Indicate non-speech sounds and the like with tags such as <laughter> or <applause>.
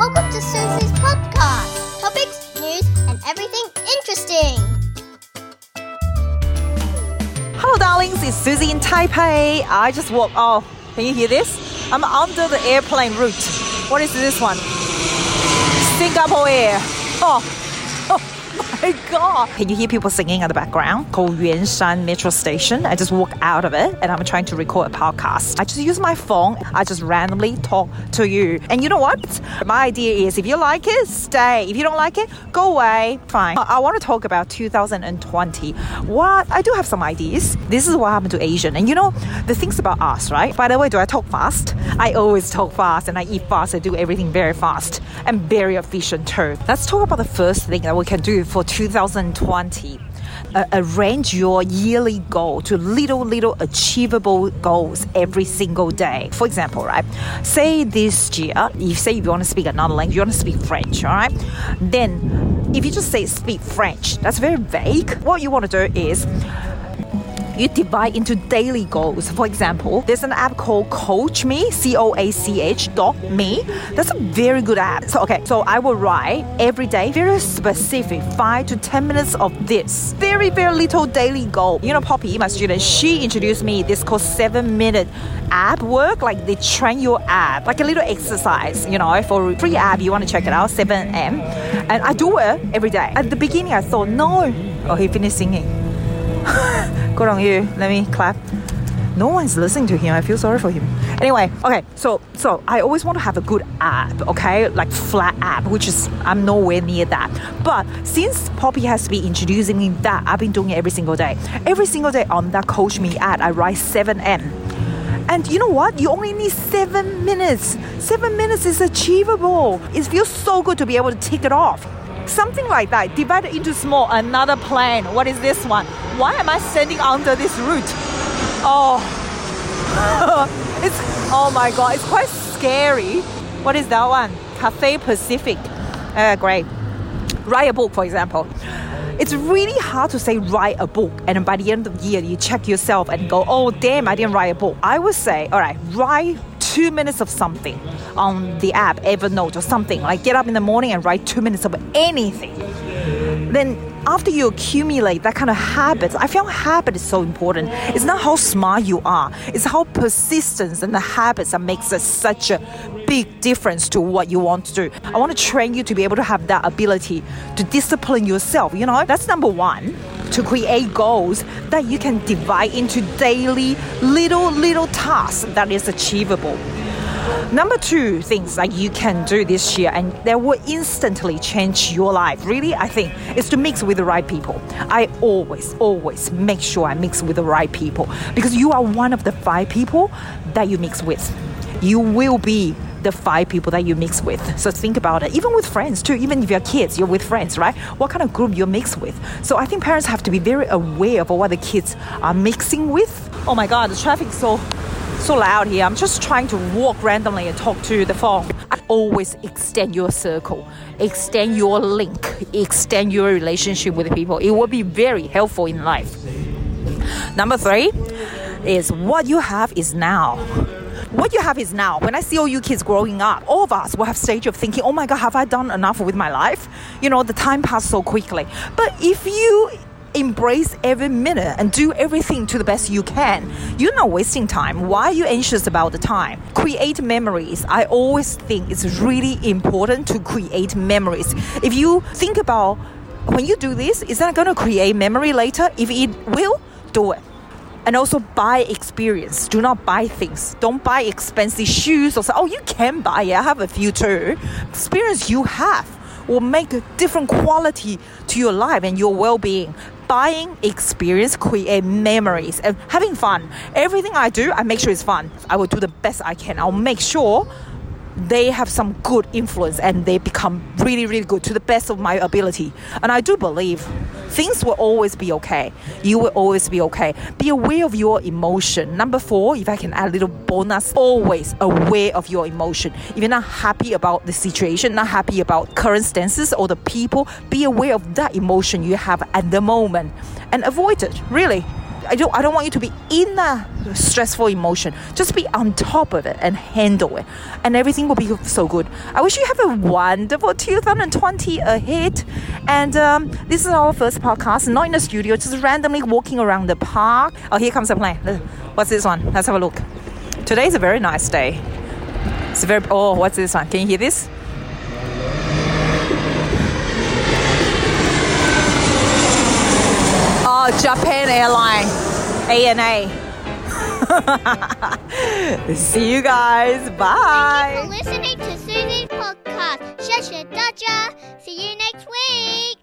Welcome to Susie's podcast. Topics, news, and everything interesting. Hello, darlings. It's Susie in Taipei. I just walked. Oh, can you hear this? I'm under the airplane route. What is this one? Singapore Air. Oh, my god! Can you hear people singing in the background? Called Yuanshan Metro Station. I just walk out of it and I'm trying to record a podcast. I just use my phone. I just randomly talk to you. And you know what? My idea is if you like it, stay. If you don't like it, go away. Fine. I, I want to talk about 2020. What? I do have some ideas. This is what happened to Asian. And you know, the things about us, right? By the way, do I talk fast? I always talk fast and I eat fast. I do everything very fast and very efficient too. Let's talk about the first thing that we can do for 2020. Uh, arrange your yearly goal to little, little achievable goals every single day. For example, right? Say this year, if say you want to speak another language, you want to speak French, all right? Then if you just say speak French, that's very vague. What you want to do is you divide into daily goals. For example, there's an app called Coach Me, C O A C H dot me. That's a very good app. So okay, so I will write every day very specific, five to ten minutes of this. Very, very little daily goal. You know, Poppy, my student, she introduced me this called seven minute app work. Like they train your app, like a little exercise, you know, for free app. You want to check it out, 7M. And I do it every day. At the beginning I thought, no. Oh, he finished singing. Good on you. Let me clap. No one's listening to him. I feel sorry for him. Anyway, okay, so so I always want to have a good app, okay, like flat app, which is I'm nowhere near that. But since Poppy has been introducing me that, I've been doing it every single day. Every single day on that Coach Me app, I write 7M. And you know what? You only need seven minutes. Seven minutes is achievable. It feels so good to be able to tick it off. Something like that. Divide into small. Another plan. What is this one? Why am I standing under this route? Oh, <laughs> it's oh my god! It's quite scary. What is that one? Cathay Pacific. Uh, great. Write a book, for example. It's really hard to say write a book, and by the end of the year, you check yourself and go, "Oh, damn! I didn't write a book." I would say, "All right, write two minutes of something on the app, Evernote or something. Like get up in the morning and write two minutes of anything. Then after you accumulate that kind of habits, I feel habit is so important. It's not how smart you are, it's how persistence and the habits that makes such a big difference to what you want to do. I want to train you to be able to have that ability to discipline yourself. You know, that's number one. To create goals that you can divide into daily little little tasks that is achievable. Number two things that you can do this year and that will instantly change your life, really, I think, is to mix with the right people. I always, always make sure I mix with the right people because you are one of the five people that you mix with. You will be the five people that you mix with. So think about it. Even with friends too. Even if you're kids, you're with friends, right? What kind of group you mix with. So I think parents have to be very aware of what the kids are mixing with. Oh my God, the traffic's so so loud here. I'm just trying to walk randomly and talk to the phone. I always extend your circle, extend your link, extend your relationship with people. It will be very helpful in life. Number three is what you have is now what you have is now. When I see all you kids growing up, all of us will have stage of thinking, oh my God, have I done enough with my life? You know, the time passed so quickly. But if you embrace every minute and do everything to the best you can. You're not wasting time. Why are you anxious about the time? Create memories. I always think it's really important to create memories. If you think about when you do this, is that going to create memory later? If it will, do it. And also buy experience. Do not buy things. Don't buy expensive shoes or say, oh, you can buy it. I have a few too. Experience you have will make a different quality to your life and your well-being buying experience create memories and having fun. Everything i do i make sure it's fun. I will do the best i can. I'll make sure they have some good influence and they become really, really good to the best of my ability. And I do believe things will always be okay. You will always be okay. Be aware of your emotion. Number four, if I can add a little bonus, always aware of your emotion. If you're not happy about the situation, not happy about current stances or the people, be aware of that emotion you have at the moment and avoid it, really. I don't I don't want you to be in a stressful emotion. Just be on top of it and handle it, and everything will be so good. I wish you have a wonderful 2020 ahead. And um, this is our first podcast, not in the studio, just randomly walking around the park. Oh, here comes a plane. What's this one? Let's have a look. Today is a very nice day. It's very. Oh, what's this one? Can you hear this? Oh, Japan Airline, ANA. <laughs> See you guys. Bye. Thank you for listening to Susie's podcast. 谢谢大家. See you next week.